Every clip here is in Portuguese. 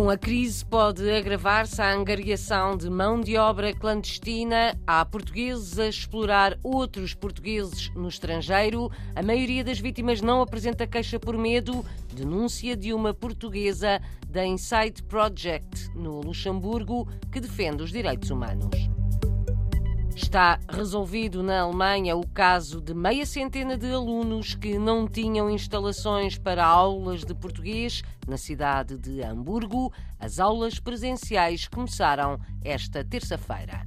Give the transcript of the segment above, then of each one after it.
Com a crise pode agravar-se a angariação de mão de obra clandestina. Há portugueses a explorar outros portugueses no estrangeiro. A maioria das vítimas não apresenta queixa por medo. Denúncia de uma portuguesa da Inside Project, no Luxemburgo, que defende os direitos humanos. Está resolvido na Alemanha o caso de meia centena de alunos que não tinham instalações para aulas de português na cidade de Hamburgo. As aulas presenciais começaram esta terça-feira.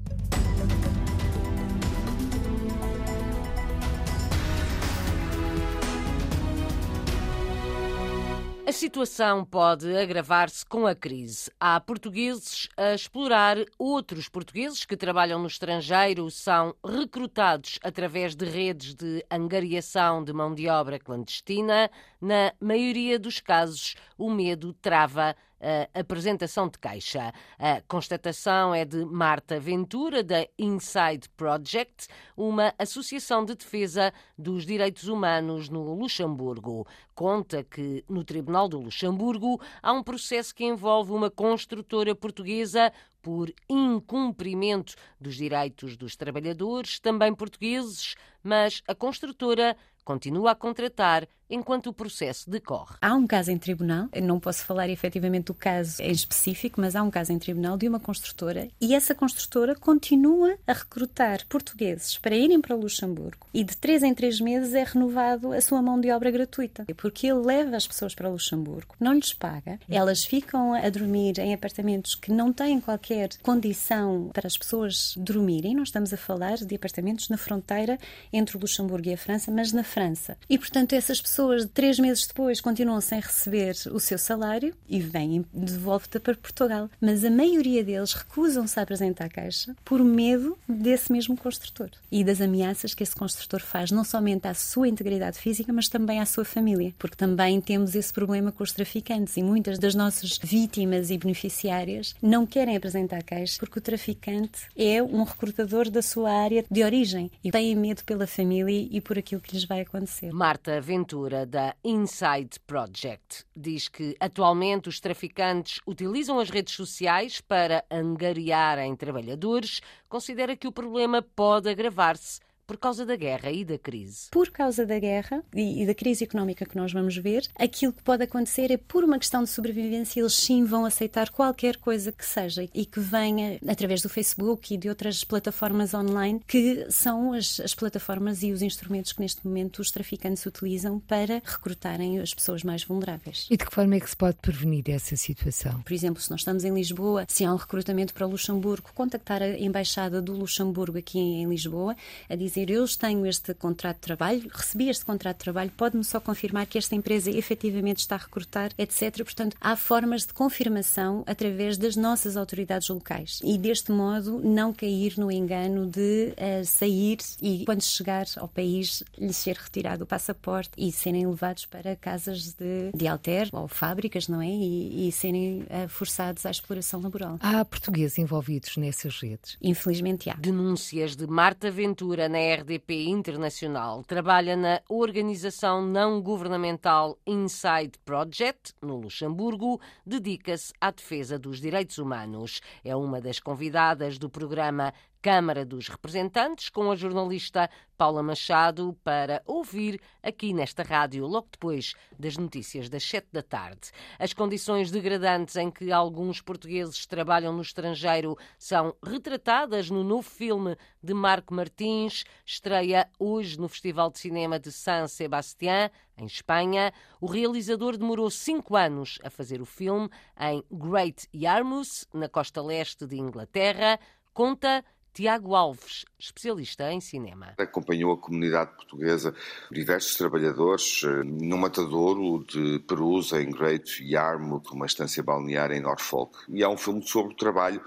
A situação pode agravar-se com a crise. Há portugueses a explorar outros portugueses que trabalham no estrangeiro, são recrutados através de redes de angariação de mão de obra clandestina. Na maioria dos casos, o medo trava a apresentação de queixa. A constatação é de Marta Ventura, da Inside Project, uma associação de defesa dos direitos humanos no Luxemburgo. Conta que no Tribunal do Luxemburgo há um processo que envolve uma construtora portuguesa por incumprimento dos direitos dos trabalhadores, também portugueses, mas a construtora continua a contratar enquanto o processo decorre. Há um caso em tribunal, não posso falar efetivamente do caso em específico, mas há um caso em tribunal de uma construtora e essa construtora continua a recrutar portugueses para irem para Luxemburgo e de três em três meses é renovado a sua mão de obra gratuita, porque ele leva as pessoas para Luxemburgo, não lhes paga, elas ficam a dormir em apartamentos que não têm qualquer condição para as pessoas dormirem, não estamos a falar de apartamentos na fronteira entre o Luxemburgo e a França, mas na França. E, portanto, essas pessoas, três meses depois, continuam sem receber o seu salário e vêm de volta para Portugal. Mas a maioria deles recusam-se a apresentar a caixa por medo desse mesmo construtor e das ameaças que esse construtor faz, não somente à sua integridade física, mas também à sua família. Porque também temos esse problema com os traficantes e muitas das nossas vítimas e beneficiárias não querem apresentar a caixa porque o traficante é um recrutador da sua área de origem e têm medo pela família e por aquilo que lhes vai acontecer. Marta Ventura, da Inside Project, diz que atualmente os traficantes utilizam as redes sociais para angariarem trabalhadores. Considera que o problema pode agravar-se por causa da guerra e da crise? Por causa da guerra e, da crise económica que nós vamos ver, aquilo que pode acontecer é por uma questão de sobrevivência, eles sim vão aceitar qualquer coisa que seja e que venha através do Facebook e de outras plataformas online, que são as, as plataformas e os instrumentos que neste momento os traficantes utilizam para recrutarem as pessoas mais vulneráveis. E de que forma é que se pode prevenir essa situação? Por exemplo, se nós estamos em Lisboa, se há um recrutamento para o Luxemburgo, contactar a Embaixada do Luxemburgo aqui em Lisboa a dizer dizer eu tenho este contrato de trabalho, recebi este contrato de trabalho, pode-me só confirmar que esta empresa efetivamente está a recrutar, etc. Portanto, há formas de confirmação através das nossas autoridades locais e deste modo não cair no engano de uh, sair e quando chegar ao país lhe ser retirado o passaporte e serem levados para casas de, de alter ou fábricas, não é? E, e serem uh, forçados à exploração laboral. Há portugueses envolvidos nessas redes? Infelizmente há. Denúncias de Marta Ventura na RDP Internacional trabalha na organização não governamental Inside Project, no Luxemburgo, dedica-se à defesa dos direitos humanos. É uma das convidadas do programa Câmara dos Representantes, com a jornalista Paula Machado, para ouvir aqui nesta rádio, logo depois das notícias das sete da tarde. As condições degradantes em que alguns portugueses trabalham no estrangeiro são retratadas no novo filme de Marco Martins, estreia hoje no Festival de Cinema de San Sebastián, em Espanha. O realizador demorou cinco anos a fazer o filme em Great Yarmouth, na costa leste de Inglaterra. Conta Tiago Alves, especialista em cinema. Acompanhou a comunidade portuguesa, diversos trabalhadores, eh, no matadouro de Perus, em Great Yarmouth, uma estância balneária em Norfolk. E há um filme sobre o trabalho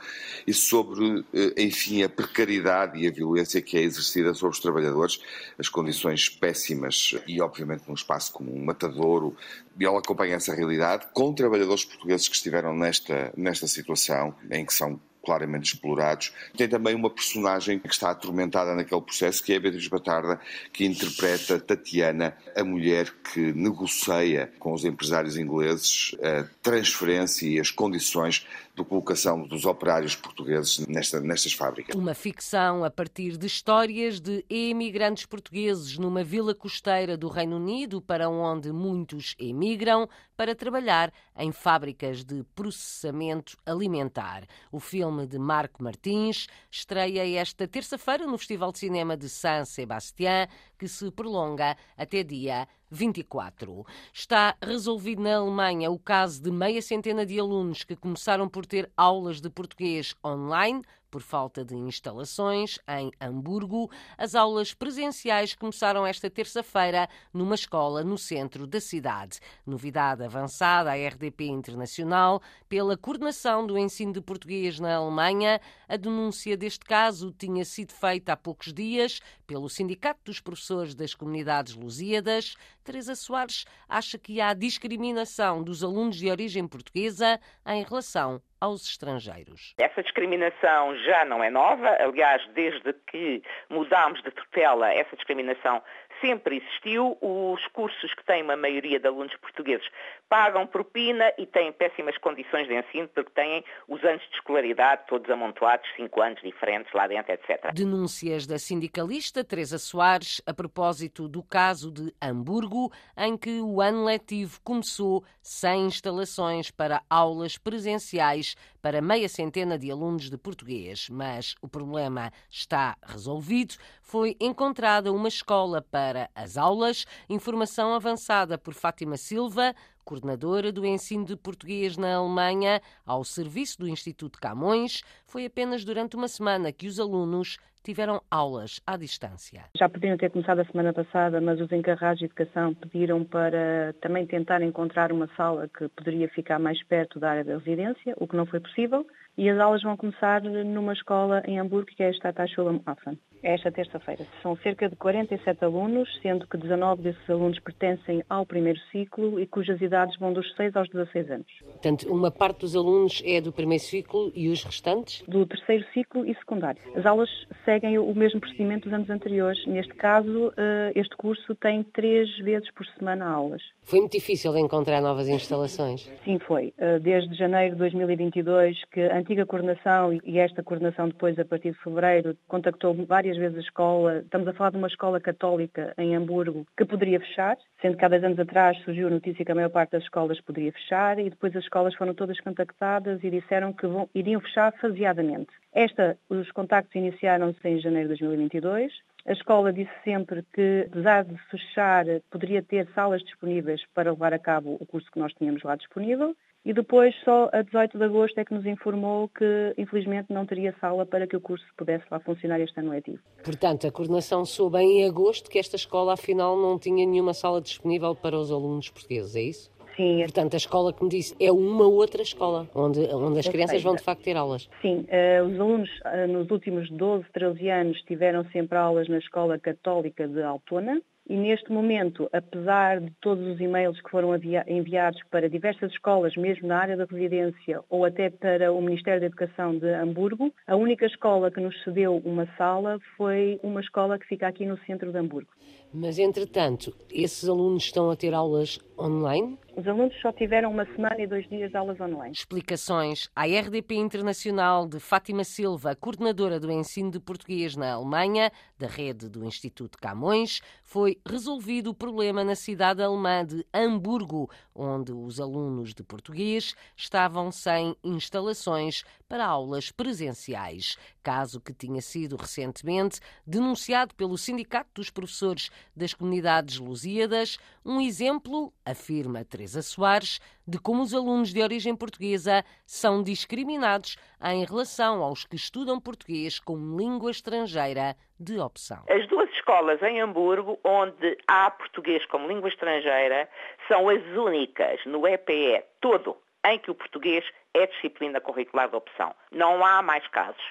e sobre, eh, enfim, a precariedade e a violência que é exercida sobre os trabalhadores, as condições péssimas e, obviamente, num espaço como um matadouro. E ela acompanha essa realidade com trabalhadores portugueses que estiveram nesta, nesta situação, em que são claramente explorados. Tem também uma personagem que está atormentada naquele processo, que é a Beatriz Batarda, que interpreta Tatiana, a mulher que negocia com os empresários ingleses a transferência e as condições de colocação dos operários portugueses nesta, nestas fábricas. Uma ficção a partir de histórias de emigrantes portugueses numa vila costeira do Reino Unido, para onde muitos emigram para trabalhar em fábricas de processamento alimentar. O filme de Marco Martins estreia esta terça-feira no Festival de Cinema de San Sebastián, que se prolonga até dia 24. Está resolvido na Alemanha o caso de meia centena de alunos que começaram por ter aulas de português online por falta de instalações em Hamburgo. As aulas presenciais começaram esta terça-feira numa escola no centro da cidade. Novidade avançada à RDP Internacional pela coordenação do ensino de português na Alemanha. A denúncia deste caso tinha sido feita há poucos dias pelo Sindicato dos Professores das Comunidades Lusíadas. Teresa Soares acha que há discriminação dos alunos de origem portuguesa em relação aos estrangeiros. Essa discriminação já não é nova, aliás, desde que mudámos de tutela, essa discriminação sempre existiu. Os cursos que têm uma maioria de alunos portugueses pagam propina e têm péssimas condições de ensino porque têm os anos de escolaridade todos amontoados, cinco anos diferentes lá dentro, etc. Denúncias da sindicalista Teresa Soares a propósito do caso de Hamburgo, em que o ano letivo começou sem instalações para aulas presenciais para meia centena de alunos de português. Mas o problema está resolvido. Foi encontrada uma escola para as aulas. Informação avançada por Fátima Silva, coordenadora do ensino de português na Alemanha, ao serviço do Instituto Camões, foi apenas durante uma semana que os alunos tiveram aulas à distância. Já poderiam ter começado a semana passada, mas os encarregados de educação pediram para também tentar encontrar uma sala que poderia ficar mais perto da área da residência, o que não foi possível e as aulas vão começar numa escola em Hamburgo, que é a Stadtschule Affen. Esta terça-feira. São cerca de 47 alunos, sendo que 19 desses alunos pertencem ao primeiro ciclo e cujas idades vão dos 6 aos 16 anos. Portanto, uma parte dos alunos é do primeiro ciclo e os restantes? Do terceiro ciclo e secundário. As aulas seguem o mesmo procedimento dos anos anteriores. Neste caso, eh, este curso tem três vezes por semana aulas. Foi muito difícil encontrar novas instalações? Sim, foi. Eh, desde janeiro de 2022 que antiga coordenação e esta coordenação depois, a partir de fevereiro, contactou várias vezes a escola. Estamos a falar de uma escola católica em Hamburgo que poderia fechar, sendo que há 10 anos atrás surgiu a notícia que a maior parte das escolas poderia fechar e depois as escolas foram todas contactadas e disseram que vão, iriam fechar faseadamente. Esta, os contactos iniciaram-se em janeiro de 2022. A escola disse sempre que, apesar de fechar, poderia ter salas disponíveis para levar a cabo o curso que nós tínhamos lá disponível e depois, só a 18 de agosto, é que nos informou que, infelizmente, não teria sala para que o curso pudesse lá funcionar este ano letivo. Portanto, a coordenação soube em agosto que esta escola, afinal, não tinha nenhuma sala disponível para os alunos portugueses, é isso? Sim. Portanto, a escola que me disse é uma outra escola, onde, onde as crianças vão de facto ter aulas. Sim, uh, os alunos uh, nos últimos 12, 13 anos tiveram sempre aulas na Escola Católica de Altona, e neste momento, apesar de todos os e-mails que foram enviados para diversas escolas, mesmo na área da residência ou até para o Ministério da Educação de Hamburgo, a única escola que nos cedeu uma sala foi uma escola que fica aqui no centro de Hamburgo. Mas, entretanto, esses alunos estão a ter aulas online? Os alunos só tiveram uma semana e dois dias de aulas online. Explicações à RDP Internacional de Fátima Silva, coordenadora do ensino de português na Alemanha, da rede do Instituto Camões, foi resolvido o problema na cidade alemã de Hamburgo, onde os alunos de português estavam sem instalações para aulas presenciais, caso que tinha sido recentemente denunciado pelo Sindicato dos Professores das Comunidades Lusíadas, um exemplo, afirma Teresa Soares, de como os alunos de origem portuguesa são discriminados em relação aos que estudam português como língua estrangeira de opção. As duas escolas em Hamburgo onde há português como língua estrangeira são as únicas no EPE todo em que o português é disciplina curricular de opção. Não há mais casos.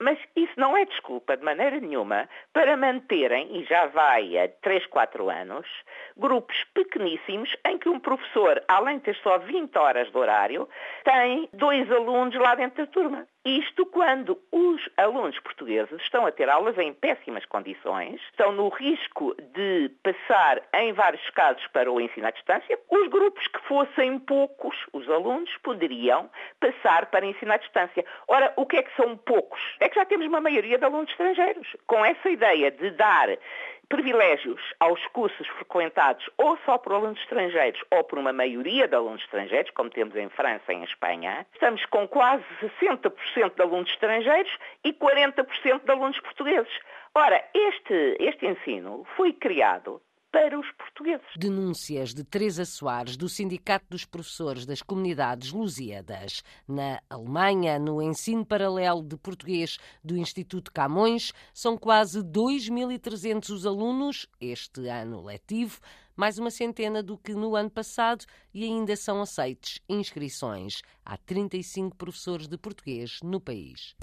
Mas isso não é desculpa de maneira nenhuma para manterem, e já vai a 3, 4 anos, grupos pequeníssimos em que um professor, além de ter só 20 horas de horário, tem dois alunos lá dentro da turma. Isto quando os alunos portugueses estão a ter aulas em péssimas condições, estão no risco de passar, em vários casos, para o ensino à distância. Os grupos que fossem poucos, os alunos, poderiam passar para ensino à distância. Ora, o que é que são poucos? É que já temos uma maioria de alunos estrangeiros. Com essa ideia de dar privilégios aos cursos frequentados ou só por alunos estrangeiros ou por uma maioria de alunos estrangeiros, como temos em França e em Espanha, estamos com quase 60% de alunos estrangeiros e 40% de alunos portugueses. Ora, este, este ensino foi criado para os portugueses. Denúncias de Teresa Soares, do Sindicato dos Professores das Comunidades Lusíadas. Na Alemanha, no ensino paralelo de português do Instituto Camões, são quase 2.300 os alunos este ano letivo, mais uma centena do que no ano passado e ainda são aceites inscrições. Há 35 professores de português no país.